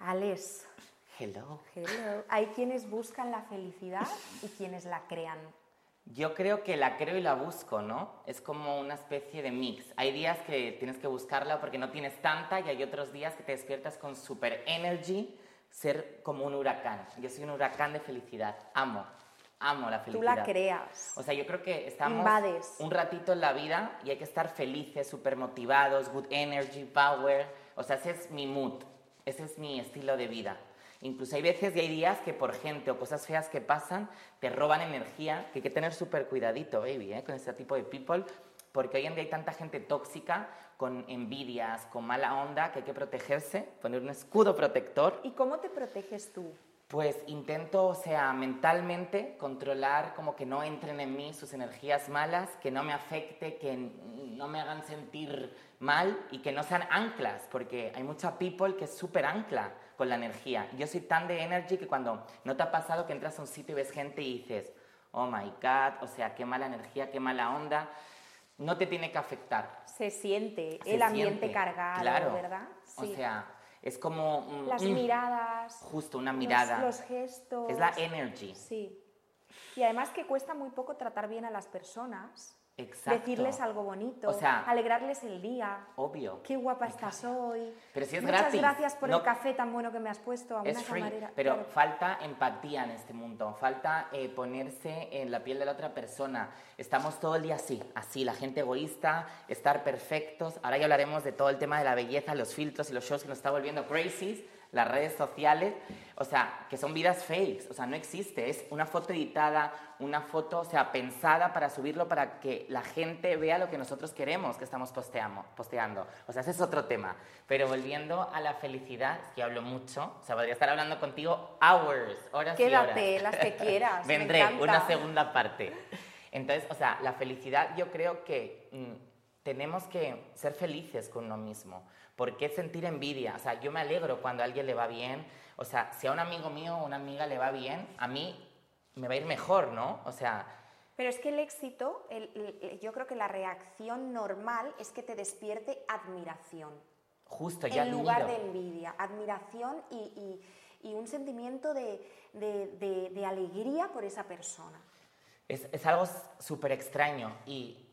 Alex, Hello. hello. Hay quienes buscan la felicidad y quienes la crean. Yo creo que la creo y la busco, ¿no? Es como una especie de mix. Hay días que tienes que buscarla porque no tienes tanta y hay otros días que te despiertas con super energy, ser como un huracán. Yo soy un huracán de felicidad. Amo, amo la Tú felicidad. la creas. O sea, yo creo que estamos Invades. un ratito en la vida y hay que estar felices, súper motivados, good energy, power. O sea, ese es mi mood, ese es mi estilo de vida. Incluso hay veces y hay días que por gente o cosas feas que pasan te roban energía, que hay que tener súper cuidadito, baby, ¿eh? con este tipo de people, porque hoy en día hay tanta gente tóxica, con envidias, con mala onda, que hay que protegerse, poner un escudo protector ¿Y cómo te proteges tú? pues intento, o sea, mentalmente controlar como que no entren en mí sus energías malas, que no me afecte, que no me hagan sentir mal y que no sean anclas, porque hay mucha people que es súper ancla con la energía. Yo soy tan de energy que cuando no te ha pasado que entras a un sitio y ves gente y dices, oh my god, o sea, qué mala energía, qué mala onda, no te tiene que afectar. Se siente Se el ambiente siente, cargado, claro. ¿verdad? O sea, es como... mm, Las mm, miradas. Justo, una los- mirada. Los, gestos. Es la energy. Sí. Y además que cuesta muy poco tratar bien a las personas. Exacto. Decirles algo bonito. O sea, alegrarles el día. Obvio. Qué guapa estás hoy. Pero si es Muchas gratis. gracias por No- el café tan bueno que me has puesto a Es una free, camarera. pero Claro. falta empatía en este mundo, falta eh, ponerse en la piel de la otra persona. Estamos todo el día así, así, la gente egoísta, estar perfectos. Ahora ya hablaremos de todo el tema de la belleza, los filtros y los shows que nos está volviendo crazy, las redes sociales, o sea, que son vidas fakes, o sea, no existe, es una foto editada, una foto, o sea, pensada para subirlo para que la gente vea lo que nosotros queremos que estamos posteando. O sea, ese es otro tema. Pero volviendo a la felicidad, es que hablo mucho, o sea, podría estar hablando contigo hours, horas y horas. Quédate, las que quieras. me Vendré, encanta. una segunda parte. Entonces, o sea, la felicidad yo creo que mm, tenemos que ser felices con uno mismo. ¿Por qué sentir envidia? O sea, yo me alegro cuando a alguien le va bien. O sea, si a un amigo mío o una amiga le va bien, a mí me va a ir mejor, ¿no? O sea, Pero es que el éxito, el- el- yo creo que la reacción normal es que te despierte admiración. justo ya en lugar de envidia, admiración y, y- y un sentimiento de, de- de- de alegría por esa persona. Es, es algo súper extraño y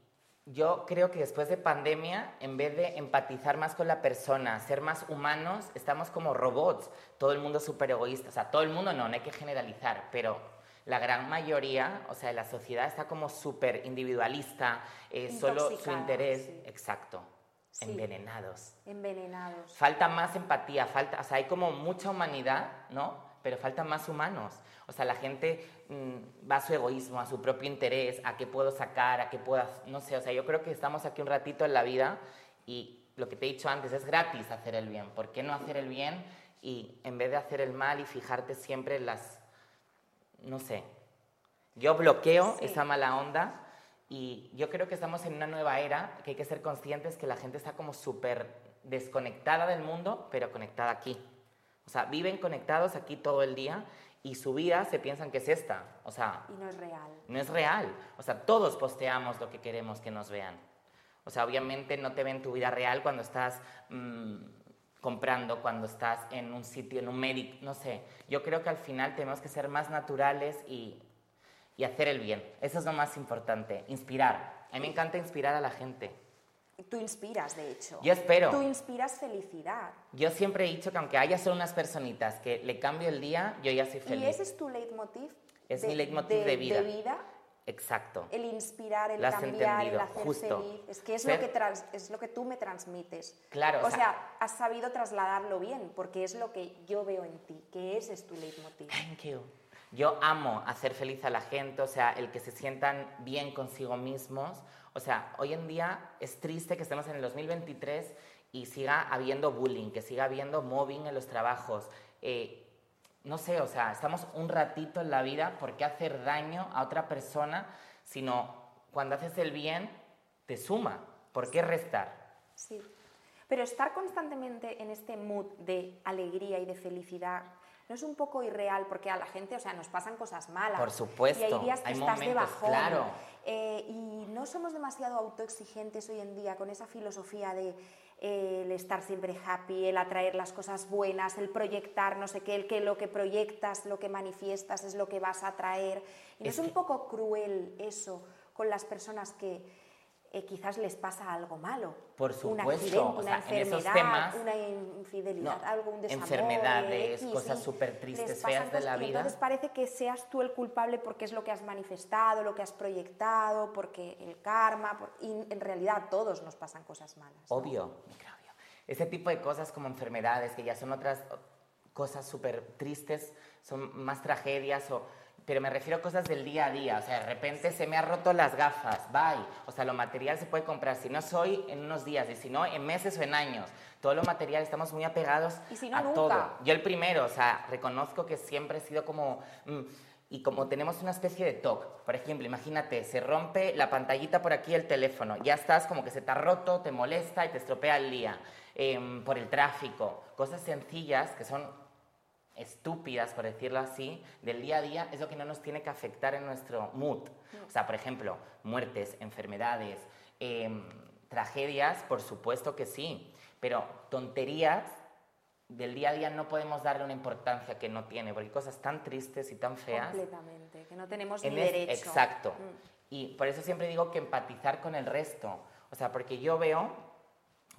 yo creo que después de pandemia, en vez de empatizar más con la persona, ser más humanos, estamos como robots. Todo el mundo súper egoísta. O sea, todo el mundo no, no hay que generalizar, pero la gran mayoría, o sea, la sociedad está como súper individualista, eh, solo su interés. sí. Exacto. Sí. Envenenados. Envenenados. Falta más empatía, falta, o sea, hay como mucha humanidad, ¿no? Pero faltan más humanos. O sea, la gente mm, va a su egoísmo, a su propio interés, a qué puedo sacar, a qué puedo, hac- no sé, o sea, yo creo que estamos aquí un ratito en la vida y lo que te he dicho antes, es gratis hacer el bien. ¿Por qué no hacer el bien y en vez de hacer el mal y fijarte siempre en las, no sé, yo bloqueo Sí. esa mala onda y yo creo que estamos en una nueva era que hay que ser conscientes que la gente está como súper desconectada del mundo, pero conectada aquí. O sea, viven conectados aquí todo el día y su vida se piensan que es esta. O sea, Y no es real. no es real. O sea, todos posteamos lo que queremos que nos vean. O sea, obviamente no te ven tu vida real cuando estás mm, comprando, cuando estás en un sitio, en un médico, no sé. Yo creo que al final tenemos que ser más naturales y, y hacer el bien. Eso es lo más importante, inspirar. A mí me encanta inspirar a la gente. Tú inspiras, de hecho. Yo espero. Tú inspiras felicidad. Yo siempre he dicho que aunque haya solo unas personitas que le cambio el día, yo ya soy feliz. Y ese es tu leitmotiv. Es mi leitmotiv de vida. De vida Exacto. el inspirar, el cambiar, el hacer justo. feliz. Es que es, lo que trans- es lo que tú me transmites. Claro, O, o sea, sea- has sabido trasladarlo bien, porque es lo que yo veo en ti, que ese es tu leitmotiv. Thank you. Yo amo hacer feliz a la gente, o sea, el que se sientan bien consigo mismos. O sea, hoy en día es triste que estemos en el 2023 y siga habiendo bullying, que siga habiendo mobbing en los trabajos. Eh, no sé, o sea, estamos un ratito en la vida, ¿por qué hacer daño a otra persona? Sino cuando haces el bien, te suma. ¿Por qué restar? Sí. Pero estar constantemente en este mood de alegría y de felicidad no es un poco irreal porque a la gente, o sea, nos pasan cosas malas. Por supuesto, Y hay días que hay estás de bajón. claro. Eh, y no somos demasiado autoexigentes hoy en día con esa filosofía de el estar siempre happy, el atraer las cosas buenas, el proyectar, no sé qué, el que lo que proyectas, lo que manifiestas es lo que vas a atraer. ¿Y no es, un poco cruel eso con las personas que eh, quizás les pasa algo malo. Por supuesto, un accidente, una enfermedad, una infidelidad, algún desamor. Enfermedades, cosas súper tristes, feas de la vida. Entonces parece que seas tú el culpable porque es lo que has manifestado, lo que has proyectado, porque el karma, y en realidad todos nos pasan cosas malas. Obvio, Claudio. Ese tipo de cosas como enfermedades, que ya son otras cosas súper tristes, son más tragedias o pero me refiero a cosas del día a día. O sea, de repente se me ha roto las gafas, bye. O sea, lo material se puede comprar. Si no soy, en unos días. Y si no, en meses o en años. Todo lo material, estamos muy apegados a todo. Yo el primero, o sea, reconozco que siempre he sido como... Mm, y como tenemos una especie de TOC, por ejemplo, imagínate, se rompe la pantallita por aquí el teléfono, ya estás como que se te ha roto, te molesta y te estropea el día, em, por el tráfico, cosas sencillas que son estúpidas, por decirlo así, del día a día es lo que no nos tiene que afectar en nuestro mood. O sea, por ejemplo, muertes, enfermedades, em, tragedias, por supuesto que sí, pero tonterías del día a día no podemos darle una importancia que no tiene, porque hay cosas tan tristes y tan feas. Completamente, que no tenemos ni derecho. Exacto. Mm. Y por eso siempre digo que empatizar con el resto. O sea, porque yo veo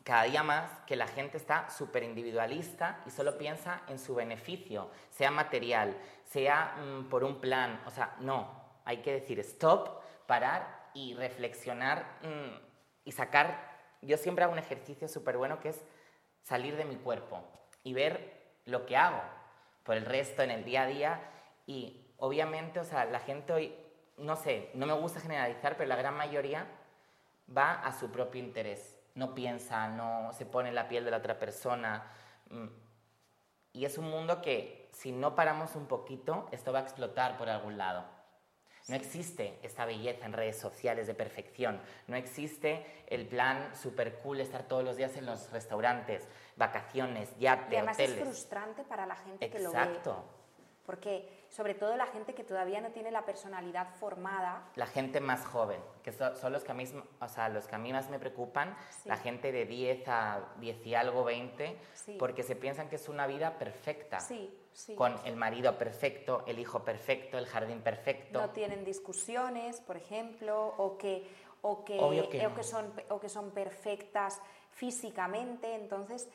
cada día más que la gente está súper individualista y solo piensa en su beneficio, sea material, sea mm, por un plan. O sea, no, hay que decir stop, parar y reflexionar mm, y sacar. Yo siempre hago un ejercicio súper bueno que es salir de mi cuerpo y ver lo que hago por el resto en el día a día. Y obviamente, o sea, la gente hoy, no sé, no me gusta generalizar, pero la gran mayoría va a su propio interés no piensa, no se pone en la piel de la otra persona. Mm. Y es un mundo que si no paramos un poquito, esto va a explotar por algún lado. No existe esta belleza en redes sociales de perfección. No existe el plan super cool estar todos los días en los restaurantes, vacaciones, yates, y además es frustrante para la gente que lo ve. Exacto. Porque sobre todo la gente que todavía no tiene la personalidad formada. La gente más joven, que son, los, que a mí, o sea, los que a mí más me preocupan, la gente de 10 a 10 y algo, 20, porque se piensan que es una vida perfecta. Con el marido perfecto, el hijo perfecto, el jardín perfecto. No tienen discusiones, por ejemplo, o que, o que, o que, son, o que son perfectas físicamente. Entonces,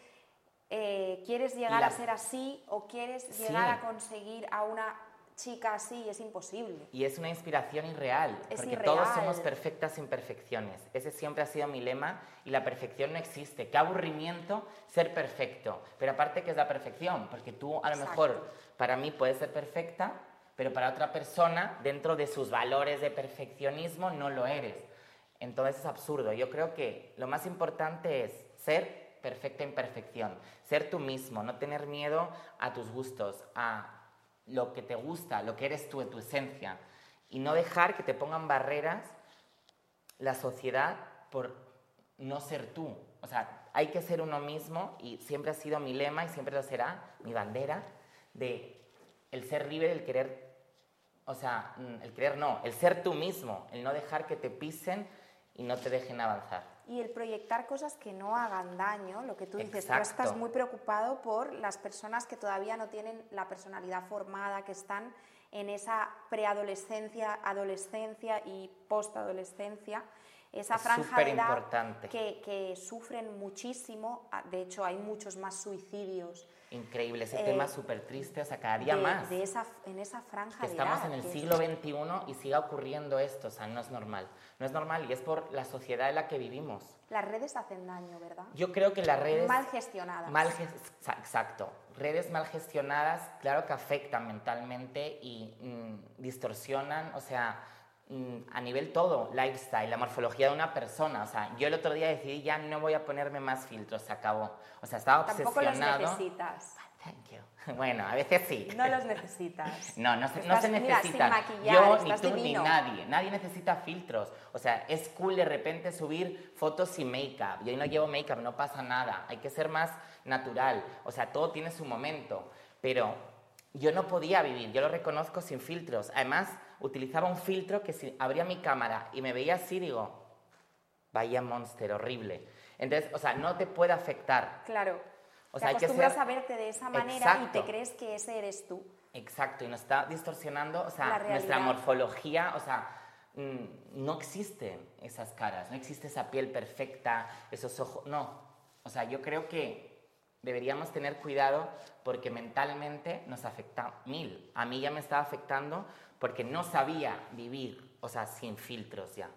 eh, ¿quieres llegar a ser así o quieres llegar a conseguir a una chica así? Es imposible. Y es una inspiración irreal, porque todos somos perfectas imperfecciones. Ese siempre ha sido mi lema y la perfección no existe. Qué aburrimiento ser perfecto. Pero aparte, ¿qué es la perfección? Porque tú a lo mejor para mí puedes ser perfecta, pero para otra persona, dentro de sus valores de perfeccionismo, no lo eres. Entonces es absurdo. Yo creo que lo más importante es ser perfecta imperfección. Ser tú mismo, no tener miedo a tus gustos, a lo que te gusta, lo que eres tú, tu esencia. Y no dejar que te pongan barreras la sociedad por no ser tú. O sea, hay que ser uno mismo y siempre ha sido mi lema y siempre lo será, mi bandera, de el ser libre, el querer, o sea, mm, el querer no, el ser tú mismo, el no dejar que te pisen y no te dejen avanzar y el proyectar cosas que no hagan daño, lo que tú dices, tú estás muy preocupado por las personas que todavía no tienen la personalidad formada, que están en esa preadolescencia, adolescencia y postadolescencia, esa franja de edad que, que, sufren muchísimo, ah, de hecho hay muchos más suicidios. Increíble, ese tema eh, súper triste, o sea, cada día más. De esa, en esa franja que estamos en el siglo XXI y siga ocurriendo esto, o sea, no es normal. No es normal y es por la sociedad en la que vivimos. Las redes hacen daño, ¿verdad? Yo creo que las redes... Mal gestionadas. Mal exacto. Redes mal gestionadas, claro que afectan mentalmente y mm, distorsionan, o sea, a nivel todo, lifestyle, la morfología de una persona. O sea, yo el otro día decidí ya no voy a ponerme más filtros, se acabó. O sea, estaba obsesionado. Tampoco los necesitas. Thank you. Bueno, a veces sí. No los necesitas. No, no se, no se necesitan. Yo, ni tú, ni nadie. Nadie necesita filtros. O sea, es cool de repente subir fotos sin make-up. Yo no llevo make-up, no pasa nada. Hay que ser más natural. O sea, todo tiene su momento. Pero yo no podía vivir, yo lo reconozco sin filtros. Además, utilizaba un filtro que si abría mi cámara y me veía así, digo, vaya monster, horrible. Entonces, o sea, no te puede afectar. Claro. O sea, te acostumbras a verte de esa manera y te crees que ese eres tú. Exacto, y nos está distorsionando, o sea, nuestra morfología, o sea, mm, no existen esas caras, no existe esa piel perfecta, esos ojos, no. O sea, yo creo que deberíamos tener cuidado porque mentalmente nos afecta mil. A mí ya me estaba afectando porque no sabía vivir, o sea, sin filtros ya.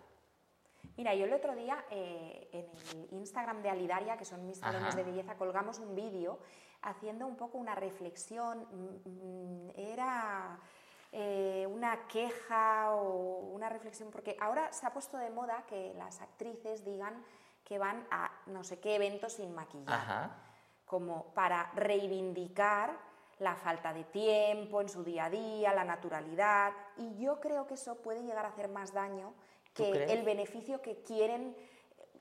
Mira, yo el otro día eh, en el Instagram de Alidaria, que son mis salones de belleza, colgamos un vídeo haciendo un poco una reflexión. Mm, mm, era eh, una queja o una reflexión, porque ahora se ha puesto de moda que las actrices digan que van a no sé qué eventos sin maquillar, como para reivindicar la falta de tiempo en su día a día, la naturalidad, y yo creo que eso puede llegar a hacer más daño que el beneficio que quieren,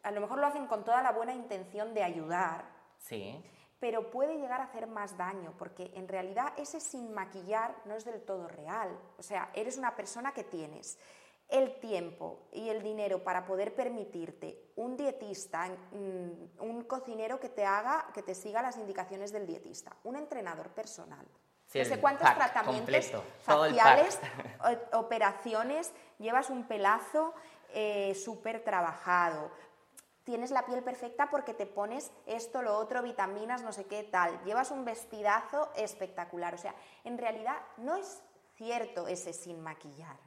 a lo mejor lo hacen con toda la buena intención de ayudar, sí. pero puede llegar a hacer más daño, porque en realidad ese sin maquillar no es del todo real. O sea, eres una persona que tienes el tiempo y el dinero para poder permitirte un dietista, mm, un cocinero que te haga, que te siga las indicaciones del dietista, un entrenador personal. no sé cuántos tratamientos faciales, operaciones, llevas un pelazo eh, súper trabajado, tienes la piel perfecta porque te pones esto, lo otro, vitaminas, no sé qué tal, llevas un vestidazo espectacular. O sea, en realidad no es cierto ese sin maquillar.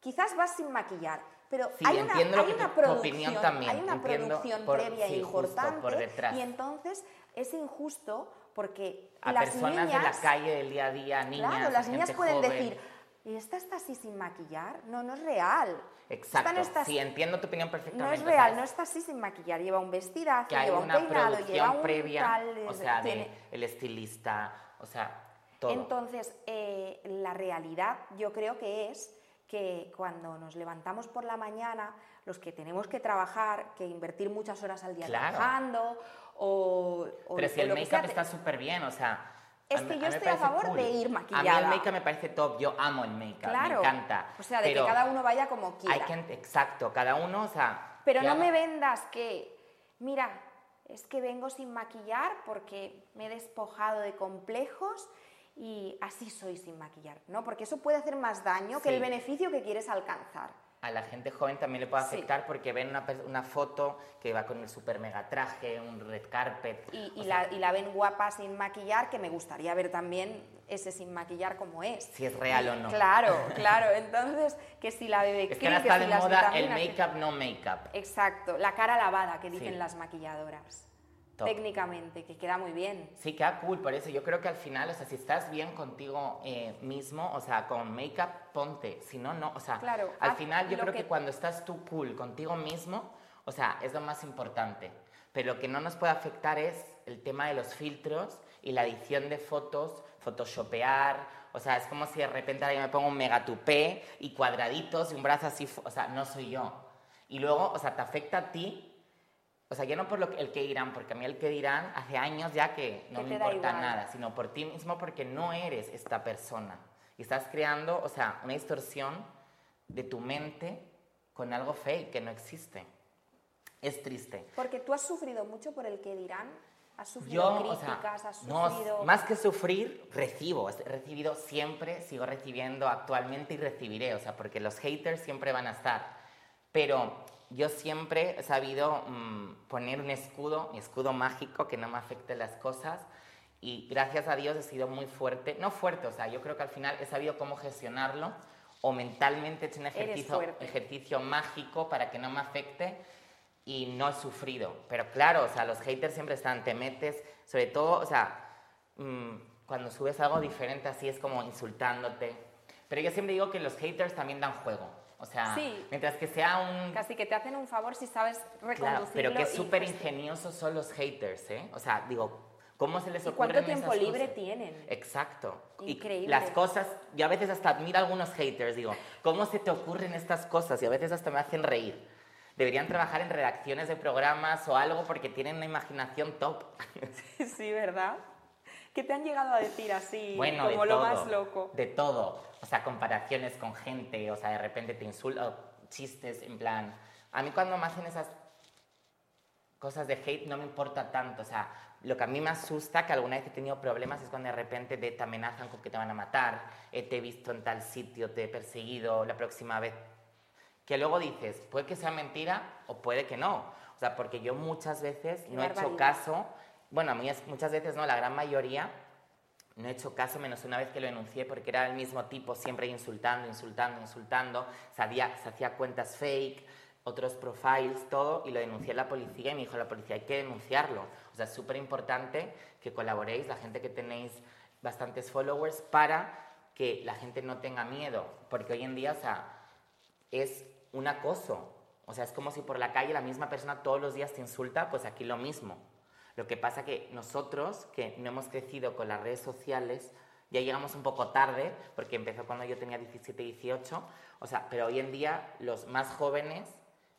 Quizás vas sin maquillar, pero hay, una, hay, una producción, también. hay una producción previa importante y entonces es injusto porque a las personas niñas, de la calle del día a día, niñas, claro, las niñas pueden decir ¿Y esta está así sin maquillar? No, no es real. Exacto, sí, entiendo tu opinión perfectamente. No es real, no está así sin maquillar. Lleva un vestidazo, lleva un peinado, lleva un previa, tal, o sea, de el estilista, o sea, todo. Entonces, eh, la realidad yo creo que es que cuando nos levantamos por la mañana, los que tenemos que trabajar, que invertir muchas horas al día trabajando, o, Pero si el make-up está súper bien, o sea es que yo estoy a favor de ir maquillada. A mí el make-up me parece top, yo amo el make-up, me encanta. O sea, de que cada uno vaya como quiera. Exacto, cada uno, o sea... Pero no me vendas que, mira, es que vengo sin maquillar porque me he despojado de complejos y así soy sin maquillar, ¿no? Porque eso puede hacer más daño que el beneficio que quieres alcanzar a la gente joven también le puede afectar porque ven una, una, foto que va con el super mega traje, un red carpet. Y, la, y, la, ven guapa sin maquillar, que me gustaría ver también ese sin maquillar como es. Si es real o no. Claro, claro. Entonces, que si la bebé Es que ahora está de moda el make-up, no make-up. Exacto, la cara lavada que dicen las maquilladoras técnicamente, que queda muy bien. Sí, queda cool, por eso yo creo que al final, o sea, si estás bien contigo eh, mismo, o sea, con make-up, ponte, si no, no, o sea, claro, al final yo creo que... cuando estás tú cool contigo mismo, o sea, es lo más importante. Pero lo que no nos puede afectar es el tema de los filtros y la edición de fotos, photoshopear, o sea, es como si de repente alguien me pongo un megatupé y cuadraditos y un brazo así, o sea, no soy yo. Y luego, o sea, te afecta a ti o sea, ya no por lo que, el que dirán, porque a mí el que dirán hace años ya que no me importa nada, sino por ti mismo porque no eres esta persona. Y estás creando, o sea, una distorsión de tu mente con algo fake que no existe. Es triste. Porque tú has sufrido mucho por el que dirán. Has sufrido críticas, has sufrido... No, más que sufrir, recibo. He recibido siempre, sigo recibiendo actualmente y recibiré. O sea, porque los haters siempre van a estar. Pero yo siempre he sabido mm, poner un escudo, mi escudo mágico, que no me afecte las cosas. Y gracias a Dios he sido muy fuerte, no fuerte, o sea, yo creo que al final he sabido cómo gestionarlo o mentalmente he hecho un ejercicio, ejercicio mágico para que no me afecte y no he sufrido. Pero claro, o sea, los haters siempre están, te metes, sobre todo, o sea, mm, cuando subes algo diferente así es como insultándote. Pero yo siempre digo que los haters también dan juego. O sea, mientras que sea un... Casi que te hacen un favor si sabes reconducirlo. pero que súper ingeniosos son los haters, ¿eh? O sea, digo, ¿cómo se les ocurre ¿Cuánto tiempo libre tienen? Exacto. Increíble. Y las cosas, yo a veces hasta admiro a algunos haters, digo, ¿cómo se te ocurren estas cosas? Y a veces hasta me hacen reír. Deberían trabajar en redacciones de programas o algo porque tienen una imaginación top. sí, ¿verdad? ¿Qué te han llegado a decir así, bueno, como lo más loco? De todo. O sea, comparaciones con gente, o sea, de repente te insulto, chistes, en plan. A mí cuando me hacen esas. cosas de hate no me importa tanto. O sea, lo que a mí me asusta, que alguna vez he tenido problemas, es cuando de repente te, amenazan con que te van a matar, eh, te he visto en tal sitio, te he perseguido la próxima vez. Que luego dices, puede que sea mentira o puede que no. O sea, porque yo muchas veces no he hecho caso, bueno, muchas veces no, la gran mayoría, no he hecho caso menos una vez que lo enuncié porque era el mismo tipo, siempre insultando, insultando, insultando, se hacía cuentas fake, otros profiles, todo, y lo denuncié a la policía y me dijo la policía, hay que denunciarlo. O sea, es súper importante que colaboréis, la gente que tenéis bastantes followers, para que la gente no tenga miedo, porque hoy en día, o sea, es un acoso. O sea, es como si por la calle la misma persona todos los días te insulta, pues aquí lo mismo. Lo que pasa que nosotros, que no hemos crecido con las redes sociales, ya llegamos un poco tarde, porque empezó cuando yo tenía 17, 18, o sea, pero hoy en día los más jóvenes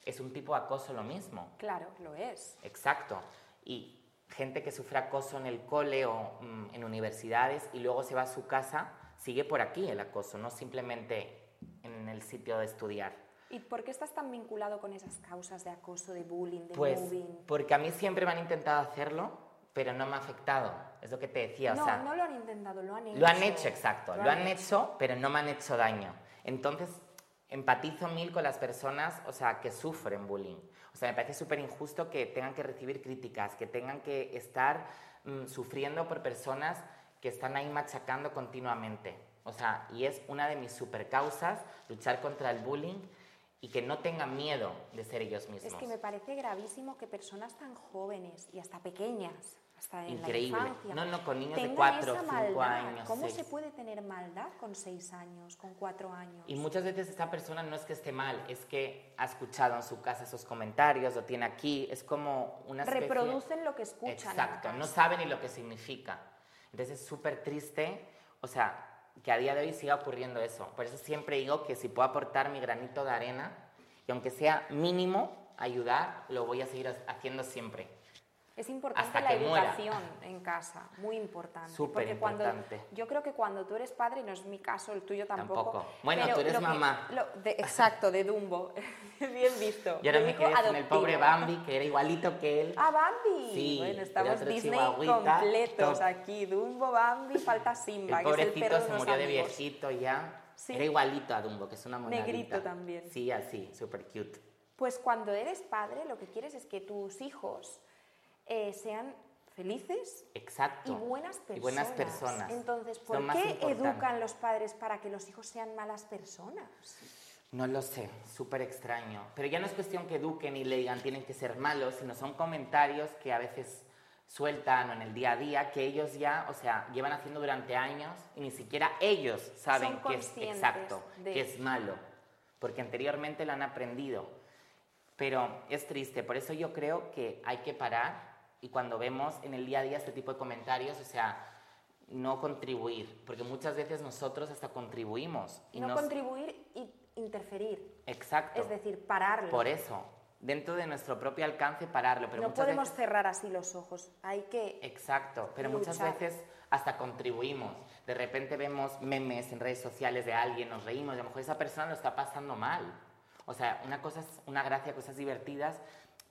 es un tipo de acoso lo mismo. Claro, lo es. Exacto. Y gente que sufre acoso en el cole o mm, en universidades y luego se va a su casa, sigue por aquí el acoso, no simplemente en el sitio de estudiar. ¿Y por qué estás tan vinculado con esas causas de acoso, de bullying, de pues, Porque a mí siempre me han intentado hacerlo, pero no me ha afectado. Es lo que te decía. No, o sea, no lo han intentado, lo han hecho. Lo han hecho, exacto. Lo, han, hecho. pero no me han hecho daño. Entonces, empatizo mil con las personas, o sea, que sufren bullying. O sea, me parece súper injusto que tengan que recibir críticas, que tengan que estar mm, sufriendo por personas que están ahí machacando continuamente. O sea, y es una de mis super causas, luchar contra el bullying y que no tengan miedo de ser ellos mismos. Es que me parece gravísimo que personas tan jóvenes y hasta pequeñas, hasta en Increíble. la infancia, no, no, con niños de 4 o 5 años. ¿Cómo se puede tener maldad con 6 años, con 4 años? Y muchas veces esta persona no es que esté mal, es que ha escuchado en su casa esos comentarios, lo tiene aquí, es como una especie... Reproducen lo que escuchan. Exacto, no saben ni lo que significa. Entonces es súper triste, o sea, que a día de hoy siga ocurriendo eso. Por eso siempre digo que si puedo aportar mi granito de arena, y aunque sea mínimo, ayudar, lo voy a seguir haciendo siempre. Es importante la educación en casa, muy importante. Súper importante. yo creo que cuando tú eres padre, no es mi caso, el tuyo tampoco. Tampoco. Bueno, tú eres mamá. exacto, de Dumbo. Bien visto. Y ahora me quedé con el pobre Bambi, que era igualito que él. Ah, Bambi. Sí. Bueno, estamos Disney completos aquí. Dumbo, Bambi, falta Simba. El pobrecito se murió de viejito ya. Era igualito a Dumbo, que es una monadita. Negrito también. Sí, así, súper cute. Pues cuando eres padre, lo que quieres es que tus hijos eh, sean felices Exacto. y buenas personas. Y buenas personas. Entonces, ¿por qué educan los padres para que los hijos sean malas personas? No lo sé, súper extraño. Pero ya no es cuestión que eduquen y le digan tienen que ser malos, sino son comentarios que a veces sueltan o en el día a día que ellos ya, o sea, llevan haciendo durante años y ni siquiera ellos saben que es exacto, que es malo, porque anteriormente lo han aprendido. Pero es triste, por eso yo creo que hay que parar y cuando vemos en el día a día este tipo de comentarios, o sea, no contribuir, porque muchas veces nosotros hasta contribuimos. Y no contribuir y interferir. Exacto. Es decir, pararlo. Por eso, dentro de nuestro propio alcance, pararlo. Pero no podemos cerrar así los ojos, hay que. Exacto, pero muchas veces hasta contribuimos. De repente vemos memes en redes sociales de alguien, nos reímos, y a lo mejor esa persona lo está pasando mal. O sea, una cosa es una gracia, cosas divertidas,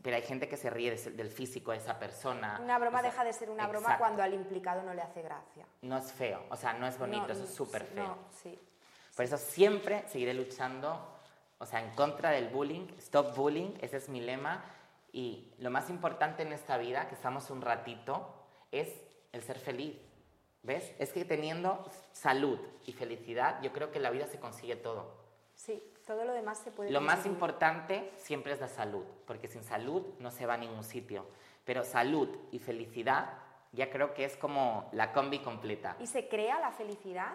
pero hay gente que se ríe del físico de esa persona. Una broma deja de ser una broma cuando al implicado no le hace gracia. No es feo, o sea, no es bonito, eso es súper feo. No, sí. Por eso siempre seguiré luchando, o sea, en contra del bullying, stop bullying, ese es mi lema. Y lo más importante en esta vida, que estamos un ratito, es el ser feliz. ¿Ves? Es que teniendo salud y felicidad, yo creo que la vida se consigue todo. Sí. Todo lo demás se puede Lo más importante siempre es la salud, porque sin salud no se va a ningún sitio. Pero salud y felicidad ya creo que es como la combi completa. ¿Y se crea la felicidad?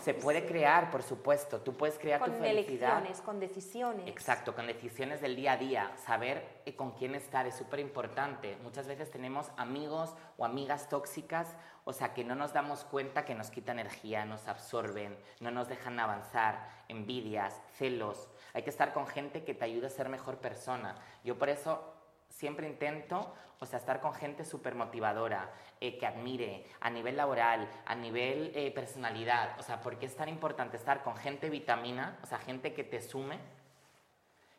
Se puede crear, por supuesto. Tú puedes crear tu felicidad. Con elecciones, con decisiones. Exacto, con decisiones del día a día. Saber eh, con quién estar es súper importante. Muchas veces tenemos amigos o amigas tóxicas, o sea, que no nos damos cuenta que nos quitan energía, nos absorben, no nos dejan avanzar, envidias, celos. Hay que estar con gente que te ayude a ser mejor persona. Yo por eso siempre intento, o sea, estar con gente súper motivadora, eh, que admire a nivel laboral, a nivel eh, personalidad. O sea, porque es tan importante estar con gente vitamina, o sea, gente que te sume.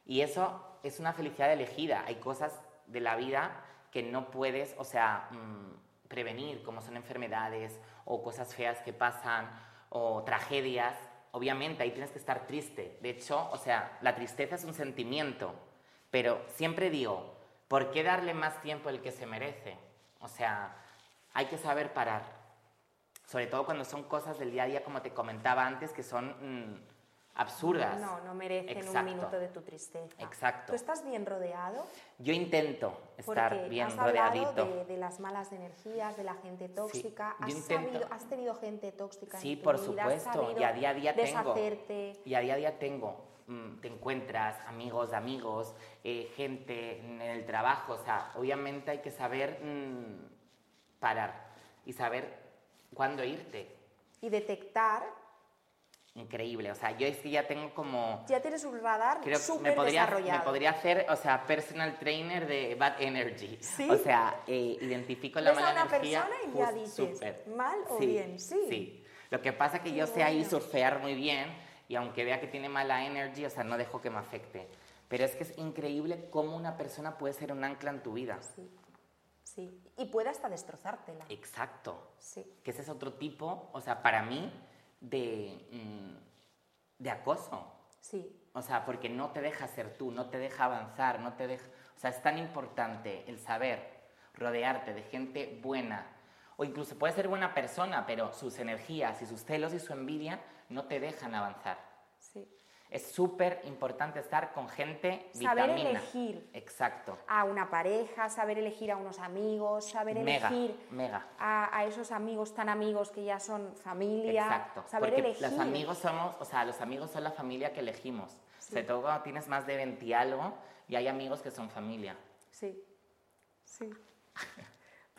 Y eso es una felicidad elegida. Hay cosas de la vida que no puedes, o sea, mm, prevenir, como son enfermedades o cosas feas que pasan o tragedias. Obviamente ahí tienes que estar triste. De hecho, o sea, la tristeza es un sentimiento, pero siempre digo, ¿por qué darle más tiempo el que se merece? O sea, hay que saber parar. Sobre todo cuando son cosas del día a día, como te comentaba antes, que son mm, absurdas. No, no merecen un minuto de tu tristeza. Exacto. ¿Tú estás bien rodeado? Yo intento estar bien has rodeadito. De, de, las malas energías, de la gente tóxica. ¿Has, ¿Has, tenido gente tóxica sí, en tu por vida? supuesto. Y a día a día deshacerte? tengo. Y a día a día tengo. Mm, te encuentras amigos de amigos, eh, gente en el trabajo. O sea, obviamente hay que saber mmm, parar y saber cuándo irte. Y detectar increíble. O sea, yo es que ya tengo como... Ya tienes un radar súper me podría, desarrollado. Me podría hacer, o sea, personal trainer de Bad Energy. ¿Sí? O sea, eh, identifico la ¿Ves mala a una energía. persona y ya dices, super. mal o sí, bien, sí. Sí. Lo que pasa es que Qué yo sé ahí bueno. surfear muy bien y aunque vea que tiene mala energy, o sea, no dejo que me afecte. Pero es que es increíble cómo una persona puede ser un ancla en tu vida. Sí, sí. Y puede hasta destrozártela. Exacto. Sí. Que ese es otro tipo, o sea, para mí, de, mm, de acoso. Sí. O sea, porque no te deja ser tú, no te deja avanzar, no te deja... O sea, es tan importante el saber rodearte de gente buena. O incluso puede ser buena persona, pero sus energías y sus celos y su envidia no te dejan avanzar. Sí. Es súper importante estar con gente Saber vitamina. elegir. Exacto. A una pareja, saber elegir a unos amigos, saber Mega, elegir mega. A, a esos amigos tan amigos que ya son familia. Exacto. Saber Porque elegir. los amigos somos, o sea, los amigos son la familia que elegimos. Sobre todo cuando tienes más de 20 y algo y hay amigos que son familia. Sí. Sí.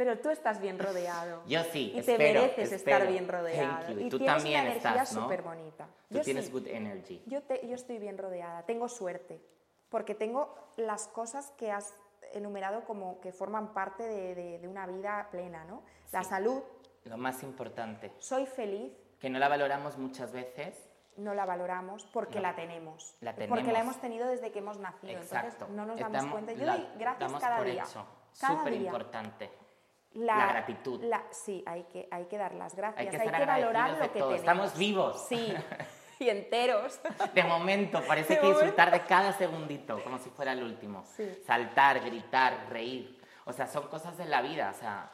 Pero tú estás bien rodeado. Yo sí, Y espero, te mereces espero. estar bien rodeado. Thank you. Y Tú tienes también una energía estás, ¿no? súper bonita. Tú Yo tienes sí. good energy. Yo, te- yo estoy bien rodeada, tengo suerte, porque tengo las cosas que has enumerado como que forman parte de, de- de una vida plena, ¿no? La salud, Lo más importante, soy feliz, que no la valoramos muchas veces. no la valoramos porque No. la tenemos. La Porque la tenemos. hemos tenido desde que hemos nacido, Exacto. entonces no nos damos Estamos- cuenta. Yo la doy gracias cada por día. Cada Súper día. importante. La gratitud. la- sí, hay que, hay que dar las gracias, Hay que hay que valorar lo que todo. tenemos. Estamos vivos. Sí, y enteros. De momento, parece De que momento. disfrutar de cada segundito, como si fuera el último. Sí. Saltar, gritar, reír. O sea, son cosas de la vida. O sea,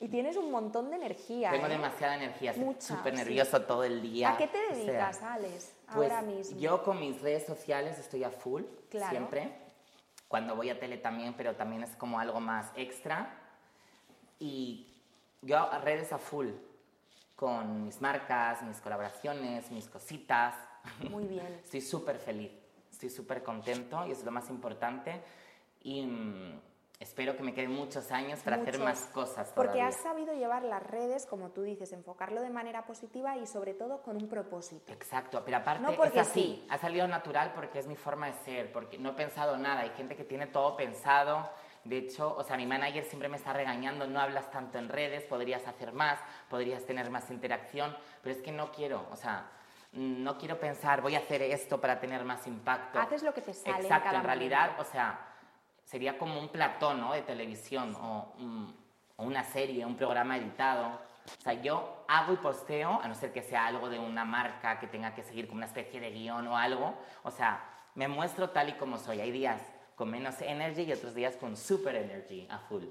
Y tienes un montón de energía. tengo ¿eh? demasiada energía, estoy súper sí. nervioso todo el día. ¿A qué te O sea, dedicas, Alex, Pues ahora mismo? yo con mis redes sociales estoy a full, Claro. siempre. Cuando voy a tele también, pero también es como algo más extra. Y yo a redes a full, con mis marcas, mis colaboraciones, mis cositas. Muy bien. Estoy súper feliz, estoy súper contento y es lo más importante. Y mm, espero que me queden muchos años para hacer Muchos. más cosas Porque todavía. has sabido llevar las redes, como tú dices, enfocarlo de manera positiva y sobre todo con un propósito. Exacto, pero aparte No porque es así, sí. ha salido natural porque es mi forma de ser, porque no he pensado nada, hay gente que tiene todo pensado, de hecho, o sea, mi manager siempre me está regañando, no hablas tanto en redes, podrías hacer más, podrías tener más interacción, pero es que no quiero, o sea, no quiero pensar, voy a hacer esto para tener más impacto. Haces lo que te sale en Exacto, cada en realidad, momento. o sea, sería como un platón, ¿no? De televisión o, o una serie, un programa editado. O sea, yo hago y posteo, a no ser que sea algo de una marca que tenga que seguir como una especie de guion o algo. O sea, me muestro tal y como soy. Hay días con menos energy y otros días con super energy a full.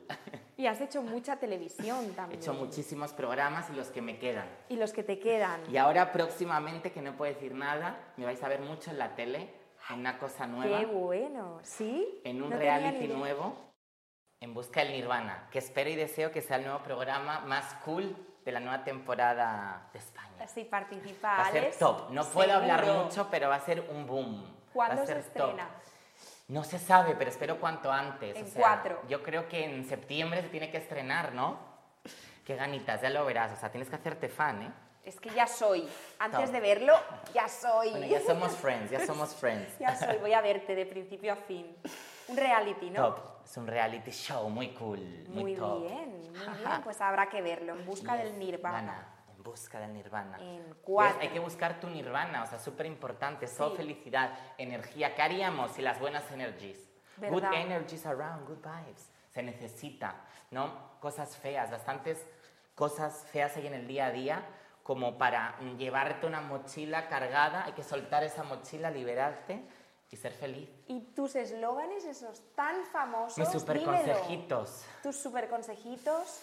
Y has hecho mucha televisión He también. hecho muchísimos programas y los que me quedan. Y los que te quedan. Y ahora próximamente, que no puedo decir nada, me vais a ver mucho en la tele, en una cosa nueva. Qué bueno, ¿sí? en un No reality nuevo en busca del nirvana, que espero y deseo que sea el nuevo programa más cool de la nueva temporada de España. Si participa Va a ser top. No puedo hablar seguro. mucho, pero va a ser un boom. ¿Cuándo va a se ser top. No se sabe, pero espero cuanto antes. En o sea, cuatro. Yo creo que en septiembre se tiene que estrenar, ¿no? Qué ganitas, ya lo verás. O sea, tienes que hacerte fan, ¿eh? Es que ya soy. Antes de verlo, ya soy. Bueno, ya somos friends, ya somos friends. Ya soy, voy a verte de principio a fin. Un reality, ¿no? Top. Es un reality show muy cool, muy, Muy top. bien, muy bien. Pues habrá que verlo, en busca Yes, del nirvana. Busca del nirvana. En cuatro. Hay que buscar tu nirvana, o sea, súper importante. Sí. felicidad, energía. ¿Qué haríamos si las buenas energies? Good energies around, good vibes. Se necesita, ¿no? Cosas feas, bastantes cosas feas hay en el día a día como para llevarte una mochila cargada, hay que soltar esa mochila, liberarte y ser feliz. ¿Y tus eslóganes, esos tan famosos? Mis super consejitos. Tus super consejitos.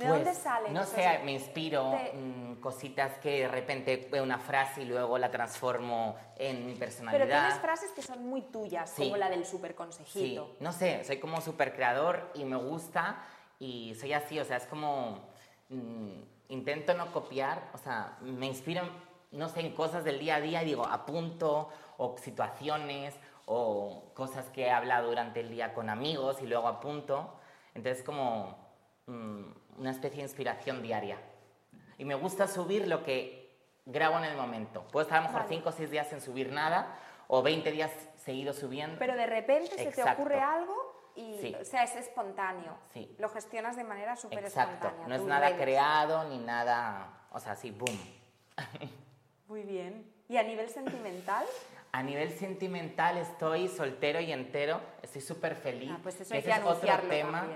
¿De dónde pues, salen? No sé, me inspiro mm, cositas que de repente veo una frase y luego la transformo en mi personalidad. Pero tienes frases que son muy tuyas, como la del super consejito. Sí, no sé, soy como super creador y me gusta y soy así, o sea, es como... Mm, intento no copiar, o sea, me inspiro, no sé, en cosas del día a día y digo, apunto, o situaciones, o cosas que he hablado durante el día con amigos y luego apunto. Entonces, como mm, una especie de inspiración diaria. Y me gusta subir lo que grabo en el momento. Puedo estar a lo mejor 5 o 6 días sin subir nada, o 20 días seguidos subiendo. Pero de repente se te ocurre algo y, o sea, es espontáneo. Sí. Lo gestionas de manera súper espontánea. No es nada creado ni nada, o sea, así, boom. Muy bien. ¿Y a nivel sentimental? A nivel sentimental estoy soltero y entero, estoy súper feliz. Ah, pues eso hay que es otro tema.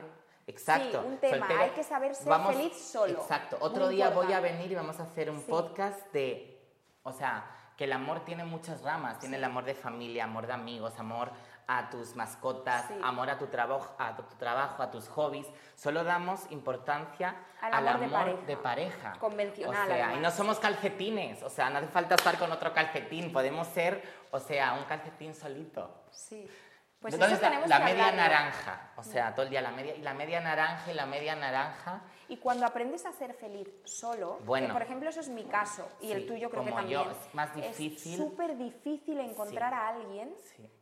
Exacto. Sí, un tema, hay que saber ser feliz solo. Exacto. Otro día voy a venir y vamos a hacer un podcast de, o sea, que el amor tiene muchas ramas. Tiene el amor de familia, amor de amigos, amor a tus mascotas, amor a tu, trabajo, a tu trabajo, a tus hobbies. Solo damos importancia al, amor, de, pareja. Convencional. O sea, y no somos calcetines, o sea, no hace falta estar con otro calcetín, podemos ser, o sea, un calcetín solito. Sí. Pues Entonces, la, la media naranja, o sea, todo el día la media, y la media naranja y la media naranja. Y cuando aprendes a ser feliz solo, bueno, por ejemplo, eso es mi caso, y el tuyo creo que también. es más difícil. Es súper difícil encontrar a alguien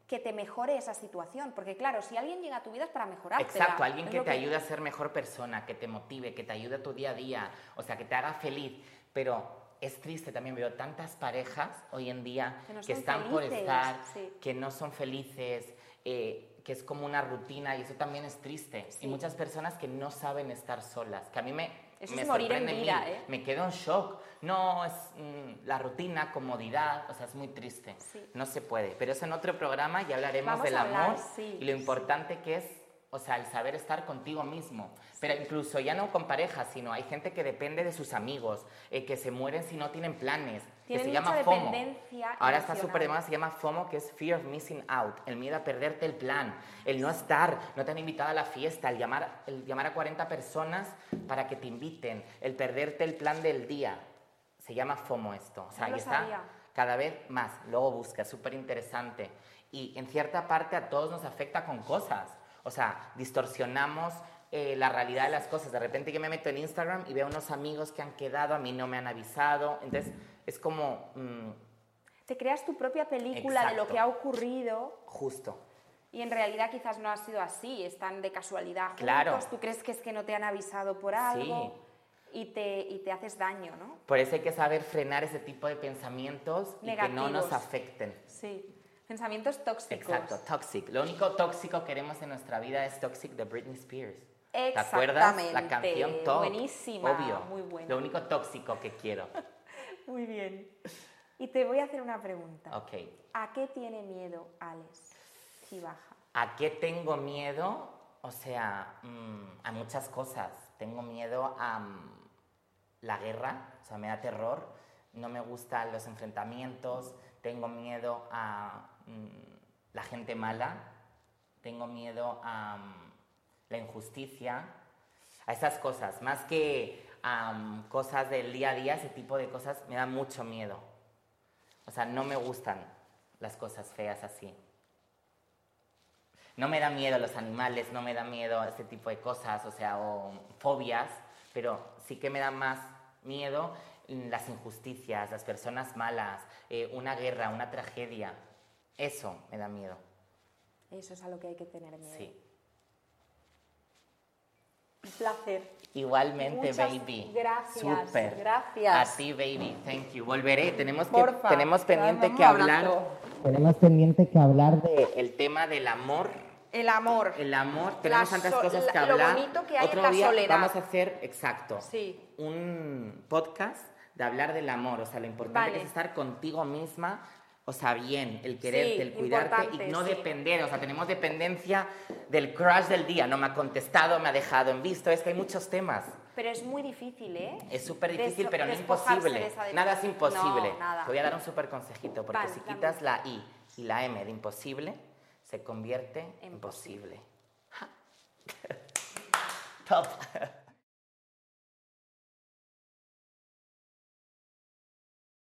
que te mejore esa situación. Porque claro, si alguien llega a tu vida es para mejorarte. Exacto, alguien que te ayude a ser mejor persona, que te motive, que te ayude a tu día a día, o sea, que te haga feliz. Pero es triste, también veo tantas parejas hoy en día que, están por estar, que no son felices, eh, que es como una rutina y eso también es triste. Y muchas personas que no saben estar solas, que a mí me, eso es morir en vida, ¿eh? Me quedo en shock. No, es mm, la rutina, comodidad, o sea, es muy triste. No se puede. Pero eso en otro programa ya hablaremos del amor y lo importante que es, o sea, el saber estar contigo mismo. Pero incluso ya no con pareja, sino hay gente que depende de sus amigos, eh, que se mueren si no tienen planes, que se llama FOMO. Ahora está súper de moda, se llama FOMO, que es Fear of Missing Out, el miedo a perderte el plan, el no estar, no te han invitado a la fiesta, el llamar, el llamar a 40 personas para que te inviten, el perderte el plan del día. Se llama FOMO esto. O sea, ahí está cada vez más. Luego busca, súper interesante. Y en cierta parte a todos nos afecta con cosas. O sea, distorsionamos eh, la realidad de las cosas. De repente yo me meto en Instagram y veo unos amigos que han quedado, a mí no me han avisado. Entonces, es como... Mm, Te creas tu propia película de lo que ha ocurrido. Justo. Y en realidad quizás no ha sido así, están de casualidad juntos, claro. tú crees que es que no te han avisado por algo y, te, y te haces daño, ¿no? Por eso hay que saber frenar ese tipo de pensamientos y que no nos afecten. Sí, pensamientos tóxicos. Exacto, toxic. Lo único tóxico que queremos en nuestra vida es Toxic de Britney Spears. ¿Te acuerdas? La canción Top. Buenísima. Obvio. Muy buena. Lo único tóxico que quiero. Muy bien. Y te voy a hacer una pregunta. Ok. ¿A qué tiene miedo Alex si baja? ¿A qué tengo miedo? O sea, mm, a muchas cosas. Tengo miedo a mm, la guerra, o sea, me da terror. No me gustan los enfrentamientos. Tengo miedo a mm, la gente mala. Tengo miedo a la injusticia. A esas cosas. Más que cosas del día a día, ese tipo de cosas, me da mucho miedo. O sea, no me gustan las cosas feas así. No me da miedo los animales, no me da miedo ese tipo de cosas, o sea, o fobias, pero sí que me da más miedo las injusticias, las personas malas, eh, una guerra, una tragedia. Eso me da miedo. Eso es a lo que hay que tener miedo. Sí. Un placer. Igualmente, baby. Gracias. Super. Gracias. A ti, baby. Thank you. Volveré. Tenemos que tenemos pendiente que hablar. Tenemos pendiente que hablar de el tema del amor. El amor. El amor. Tenemos tantas cosas que hablar. Lo bonito que hay Otro en la día soledad. Vamos a hacer, exacto. Sí. Un podcast de hablar del amor, o sea, lo importante es estar contigo misma o sea, bien, el quererte, el cuidarte y no depender. O sea, tenemos dependencia del crush del día. No me ha contestado, me ha dejado en visto. Es que hay muchos temas. Pero es muy difícil, ¿eh? Es súper difícil, pero no imposible. Nada es imposible. Te voy a dar un súper consejito, porque si quitas la I y la M de imposible, se convierte en posible. Top.